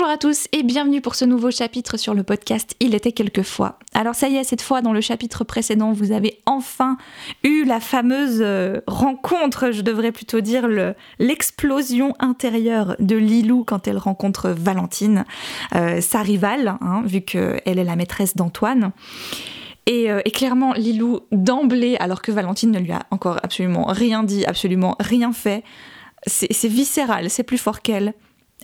Bonjour à tous et bienvenue pour ce nouveau chapitre sur le podcast Il était quelquefois. Alors ça y est, cette fois dans le chapitre précédent, vous avez enfin eu la fameuse euh, rencontre, je devrais plutôt dire l'explosion intérieure de Lilou quand elle rencontre Valentine, euh, sa rivale, hein, vu qu'elle est la maîtresse d'Antoine. Euh, et, clairement, Lilou, d'emblée, alors que Valentine ne lui a encore absolument rien dit, absolument rien fait, c'est viscéral, c'est plus fort qu'elle.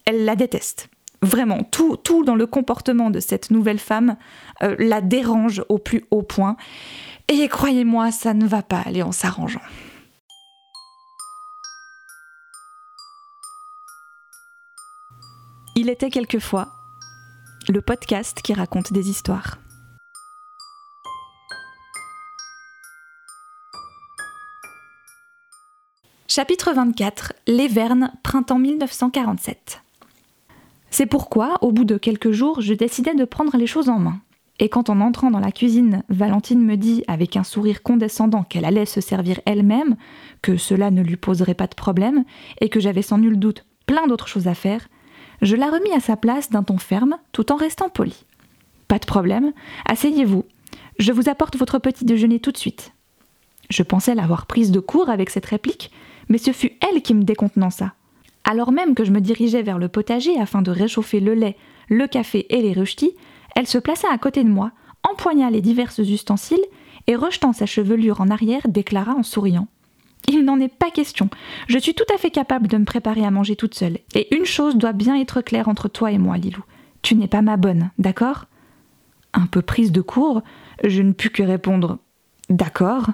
Elle la déteste. Vraiment, tout, tout dans le comportement de cette nouvelle femme euh, la dérange au plus haut point. Et croyez-moi, ça ne va pas aller en s'arrangeant. Il était quelquefois le podcast qui raconte des histoires. Chapitre 24 Les Vernes, printemps 1947. C'est pourquoi, au bout de quelques jours, je décidai de prendre les choses en main. Et quand en entrant dans la cuisine, Valentine me dit avec un sourire condescendant qu'elle allait se servir elle-même, que cela ne lui poserait pas de problème, et que j'avais sans nul doute plein d'autres choses à faire, je la remis à sa place d'un ton ferme tout en restant poli. Pas de problème, asseyez-vous. Je vous apporte votre petit déjeuner tout de suite. Je pensais l'avoir prise de court avec cette réplique, mais ce fut elle qui me décontenança. Alors même que je me dirigeais vers le potager afin de réchauffer le lait, le café et les ruchetis, elle se plaça à côté de moi, empoigna les divers ustensiles et rejetant sa chevelure en arrière, déclara en souriant. Il n'en est pas question. Je suis tout à fait capable de me préparer à manger toute seule. Et une chose doit bien être claire entre toi et moi, Lilou. Tu n'es pas ma bonne, d'accord? Un peu prise de court, je ne pus que répondre D'accord.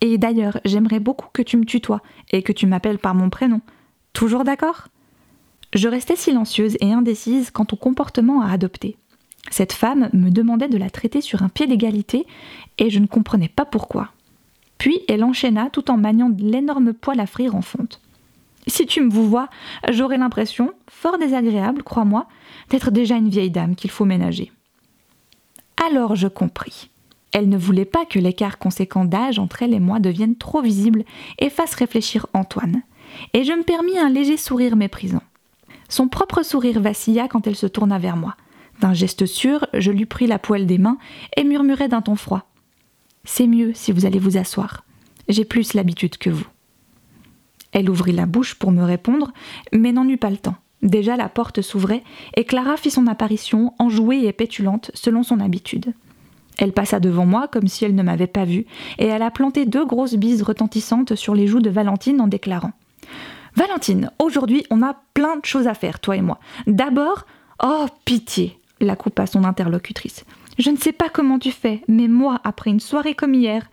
Et d'ailleurs, j'aimerais beaucoup que tu me tutoies et que tu m'appelles par mon prénom. Toujours d'accord? Je restais silencieuse et indécise quant au comportement à adopter. Cette femme me demandait de la traiter sur un pied d'égalité et je ne comprenais pas pourquoi. Puis elle enchaîna tout en maniant l'énorme poêle à frire en fonte. Si tu me vous vois, j'aurais l'impression, fort désagréable, crois-moi, d'être déjà une vieille dame qu'il faut ménager. Alors je compris. Elle ne voulait pas que l'écart conséquent d'âge entre elle et moi devienne trop visible et fasse réfléchir Antoine et je me permis un léger sourire méprisant. Son propre sourire vacilla quand elle se tourna vers moi. D'un geste sûr, je lui pris la poêle des mains et murmurai d'un ton froid. C'est mieux si vous allez vous asseoir. J'ai plus l'habitude que vous. Elle ouvrit la bouche pour me répondre, mais n'en eut pas le temps. Déjà la porte s'ouvrait et Clara fit son apparition, enjouée et pétulante, selon son habitude. Elle passa devant moi comme si elle ne m'avait pas vue, et elle a planté deux grosses bises retentissantes sur les joues de Valentine en déclarant Valentine, aujourd'hui on a plein de choses à faire, toi et moi. D'abord, oh pitié, la coupa son interlocutrice. Je ne sais pas comment tu fais, mais moi, après une soirée comme hier,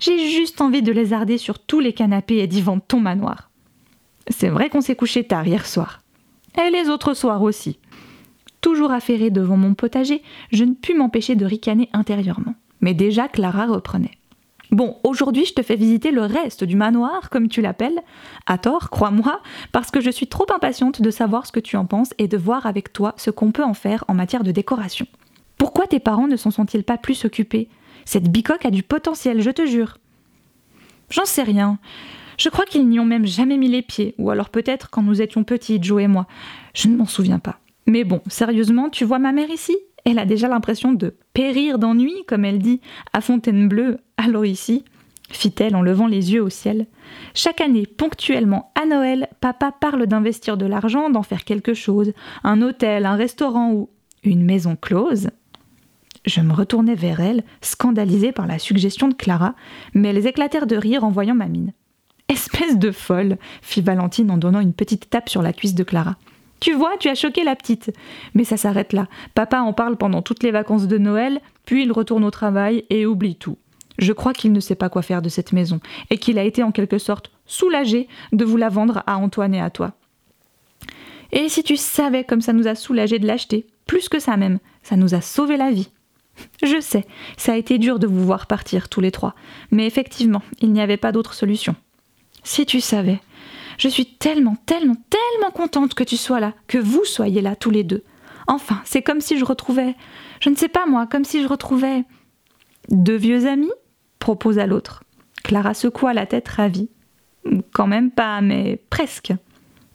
j'ai juste envie de lézarder sur tous les canapés et d'y vendre ton manoir. C'est vrai qu'on s'est couché tard hier soir. Et les autres soirs aussi. Toujours affairée devant mon potager, je ne pus m'empêcher de ricaner intérieurement. Mais déjà Clara reprenait. Bon, aujourd'hui, je te fais visiter le reste du manoir, comme tu l'appelles, à tort, crois-moi, parce que je suis trop impatiente de savoir ce que tu en penses et de voir avec toi ce qu'on peut en faire en matière de décoration. Pourquoi tes parents ne s'en sont-ils pas plus occupés? Cette bicoque a du potentiel, je te jure. J'en sais rien. Je crois qu'ils n'y ont même jamais mis les pieds, ou alors peut-être quand nous étions petites, Joe et moi. Je ne m'en souviens pas. Mais bon, sérieusement, tu vois ma mère ici? Elle a déjà l'impression de périr d'ennui, comme elle dit, à Fontainebleau, alors ici, fit-elle en levant les yeux au ciel. Chaque année, ponctuellement, à Noël, papa parle d'investir de l'argent, d'en faire quelque chose, un hôtel, un restaurant ou une maison close. Je me retournai vers elle, scandalisée par la suggestion de Clara, mais elles éclatèrent de rire en voyant ma mine. Espèce de folle, fit Valentine en donnant une petite tape sur la cuisse de Clara. Tu vois, tu as choqué la petite. Mais ça s'arrête là. Papa en parle pendant toutes les vacances de Noël, puis il retourne au travail et oublie tout. Je crois qu'il ne sait pas quoi faire de cette maison, et qu'il a été en quelque sorte soulagé de vous la vendre à Antoine et à toi. Et si tu savais comme ça nous a soulagé de l'acheter, plus que ça même, ça nous a sauvé la vie. Je sais, ça a été dur de vous voir partir tous les trois, mais effectivement, il n'y avait pas d'autre solution. Si tu savais, je suis tellement, tellement, tellement contente que tu sois là, que vous soyez là tous les deux. Enfin, c'est comme si je retrouvais, je ne sais pas moi, comme si je retrouvais deux vieux amis proposa l'autre. Clara secoua la tête ravie. Quand même pas, mais presque.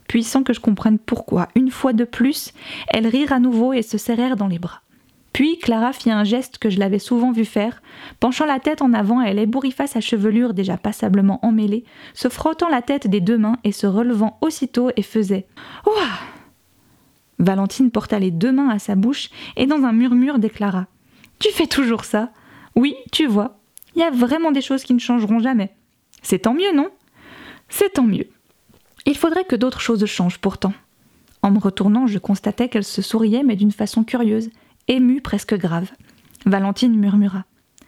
puis sans que je comprenne pourquoi, une fois de plus, elles rirent à nouveau et se serrèrent dans les bras. Puis Clara fit un geste que je l'avais souvent vu faire, penchant la tête en avant, elle ébouriffa sa chevelure déjà passablement emmêlée, se frottant la tête des deux mains et se relevant aussitôt et faisait Ouah Valentine porta les deux mains à sa bouche et dans un murmure déclara Tu fais toujours ça Oui, tu vois, il y a vraiment des choses qui ne changeront jamais. C'est tant mieux, non? C'est tant mieux. Il faudrait que d'autres choses changent pourtant. En me retournant, je constatais qu'elle se souriait, mais d'une façon curieuse, émue, presque grave. Valentine murmura.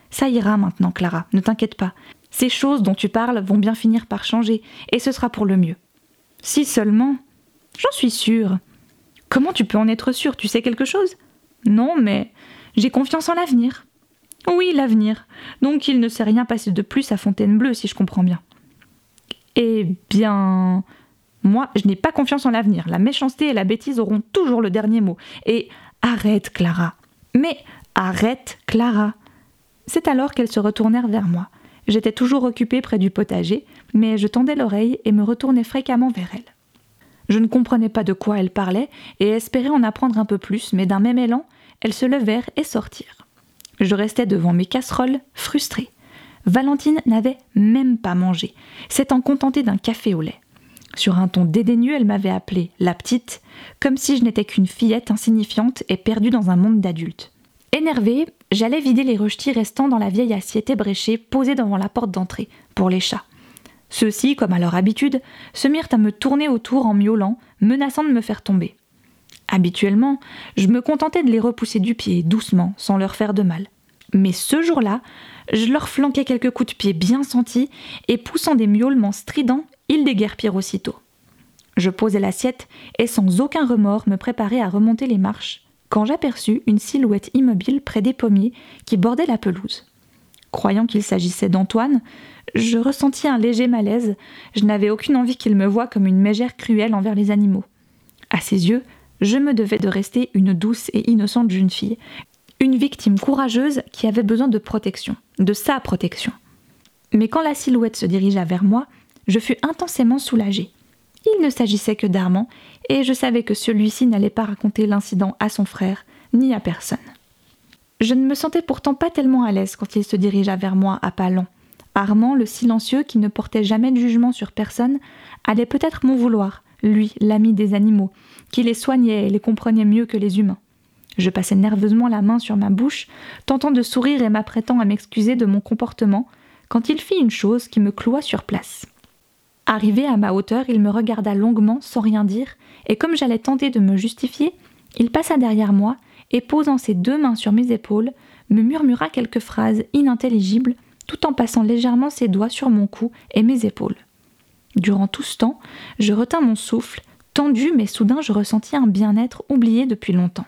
Ça ira maintenant, Clara, ne t'inquiète pas. Ces choses dont tu parles vont bien finir par changer, et ce sera pour le mieux. Si seulement. J'en suis sûre. Comment tu peux en être sûre? Tu sais quelque chose? Non, mais j'ai confiance en l'avenir. Oui, l'avenir. Donc il ne s'est rien passé de plus à Fontainebleau, si je comprends bien. Eh bien. Moi, je n'ai pas confiance en l'avenir. La méchanceté et la bêtise auront toujours le dernier mot. Et arrête, Clara. Mais arrête, Clara. C'est alors qu'elles se retournèrent vers moi. J'étais toujours occupée près du potager, mais je tendais l'oreille et me retournais fréquemment vers elles. Je ne comprenais pas de quoi elles parlaient et espérais en apprendre un peu plus, mais d'un même élan, elles se levèrent et sortirent. Je restais devant mes casseroles, frustrée. Valentine n'avait même pas mangé, s'étant contentée d'un café au lait. Sur un ton dédaigneux, elle m'avait appelée la petite, comme si je n'étais qu'une fillette insignifiante et perdue dans un monde d'adultes. Énervée, j'allais vider les rejetis restants dans la vieille assiette ébréchée posée devant la porte d'entrée, pour les chats. Ceux-ci, comme à leur habitude, se mirent à me tourner autour en miaulant, menaçant de me faire tomber. Habituellement, je me contentais de les repousser du pied, doucement, sans leur faire de mal. Mais ce jour-là, je leur flanquais quelques coups de pied bien sentis, et poussant des miaulements stridents, ils déguerpirent aussitôt. Je posai l'assiette et sans aucun remords me préparais à remonter les marches quand j'aperçus une silhouette immobile près des pommiers qui bordaient la pelouse. Croyant qu'il s'agissait d'Antoine, je ressentis un léger malaise, je n'avais aucune envie qu'il me voie comme une mégère cruelle envers les animaux. À ses yeux, je me devais de rester une douce et innocente jeune fille, une victime courageuse qui avait besoin de protection, de sa protection. Mais quand la silhouette se dirigea vers moi, je fus intensément soulagée. Il ne s'agissait que d'Armand, et je savais que celui-ci n'allait pas raconter l'incident à son frère, ni à personne. Je ne me sentais pourtant pas tellement à l'aise quand il se dirigea vers moi à pas lents. Armand, le silencieux qui ne portait jamais de jugement sur personne, allait peut-être m'en vouloir, lui, l'ami des animaux, qui les soignait et les comprenait mieux que les humains. Je passai nerveusement la main sur ma bouche, tentant de sourire et m'apprêtant à m'excuser de mon comportement, quand il fit une chose qui me cloua sur place. Arrivé à ma hauteur, il me regarda longuement sans rien dire, et comme j'allais tenter de me justifier, il passa derrière moi et posant ses deux mains sur mes épaules, me murmura quelques phrases inintelligibles tout en passant légèrement ses doigts sur mon cou et mes épaules. Durant tout ce temps, je retins mon souffle, tendu, mais soudain je ressentis un bien-être oublié depuis longtemps.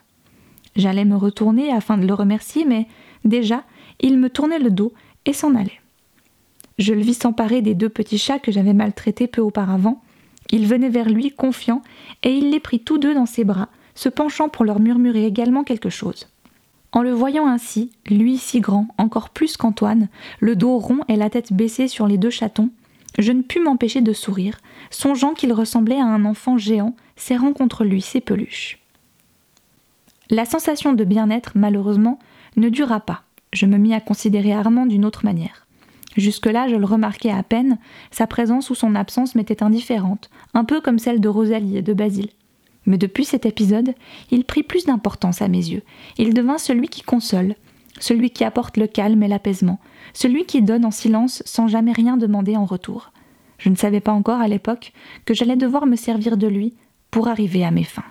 J'allais me retourner afin de le remercier, mais déjà, il me tournait le dos et s'en allait. Je le vis s'emparer des deux petits chats que j'avais maltraités peu auparavant. Il venait vers lui, confiant, et il les prit tous deux dans ses bras, se penchant pour leur murmurer également quelque chose. En le voyant ainsi, lui si grand, encore plus qu'Antoine, le dos rond et la tête baissée sur les deux chatons, je ne pus m'empêcher de sourire, songeant qu'il ressemblait à un enfant géant serrant contre lui ses peluches. La sensation de bien-être, malheureusement, ne dura pas. Je me mis à considérer Armand d'une autre manière. Jusque-là, je le remarquais à peine, sa présence ou son absence m'était indifférente, un peu comme celle de Rosalie et de Basile. Mais depuis cet épisode, il prit plus d'importance à mes yeux. Il devint celui qui console, celui qui apporte le calme et l'apaisement, celui qui donne en silence sans jamais rien demander en retour. Je ne savais pas encore à l'époque que j'allais devoir me servir de lui pour arriver à mes fins.